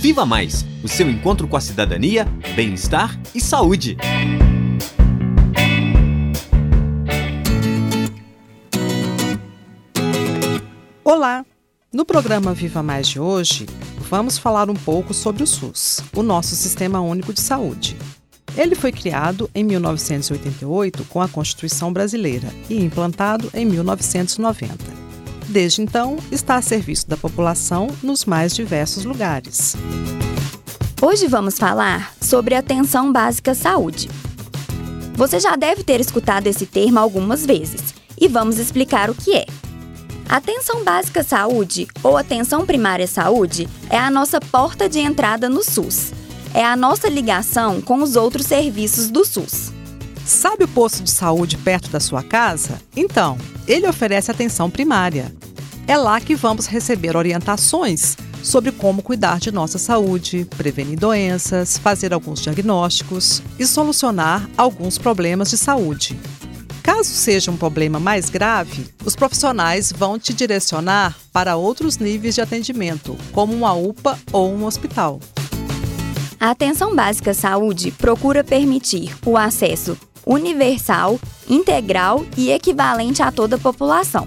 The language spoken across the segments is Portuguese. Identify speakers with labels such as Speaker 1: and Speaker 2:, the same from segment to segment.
Speaker 1: Viva Mais o seu encontro com a cidadania, bem-estar e saúde.
Speaker 2: Olá! No programa Viva Mais de hoje, vamos falar um pouco sobre o SUS, o nosso Sistema Único de Saúde. Ele foi criado em 1988 com a Constituição Brasileira e implantado em 1990. Desde então, está a serviço da população nos mais diversos lugares.
Speaker 3: Hoje vamos falar sobre atenção básica saúde. Você já deve ter escutado esse termo algumas vezes e vamos explicar o que é. Atenção básica saúde ou atenção primária saúde é a nossa porta de entrada no SUS é a nossa ligação com os outros serviços do SUS.
Speaker 2: Sabe o posto de saúde perto da sua casa? Então, ele oferece atenção primária. É lá que vamos receber orientações sobre como cuidar de nossa saúde, prevenir doenças, fazer alguns diagnósticos e solucionar alguns problemas de saúde. Caso seja um problema mais grave, os profissionais vão te direcionar para outros níveis de atendimento, como uma UPA ou um hospital.
Speaker 3: A Atenção Básica Saúde procura permitir o acesso universal, integral e equivalente a toda a população.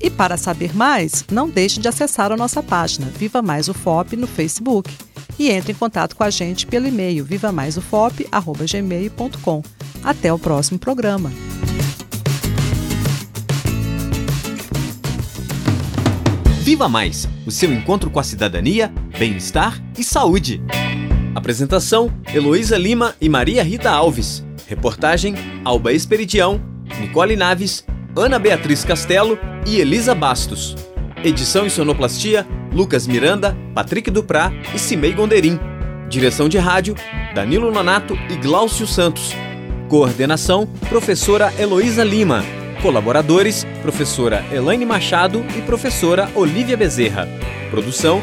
Speaker 2: E para saber mais, não deixe de acessar a nossa página Viva Mais UFOP no Facebook e entre em contato com a gente pelo e-mail vivamaisufop@gmail.com. Até o próximo programa.
Speaker 1: Viva Mais, o seu encontro com a cidadania, bem-estar e saúde. Apresentação: Heloísa Lima e Maria Rita Alves. Reportagem: Alba Esperidião, Nicole Naves, Ana Beatriz Castelo e Elisa Bastos. Edição e sonoplastia: Lucas Miranda, Patrick Duprá e Cimei Gonderim. Direção de rádio: Danilo Nonato e Gláucio Santos. Coordenação: Professora Heloísa Lima. Colaboradores: Professora Elaine Machado e Professora Olivia Bezerra. Produção: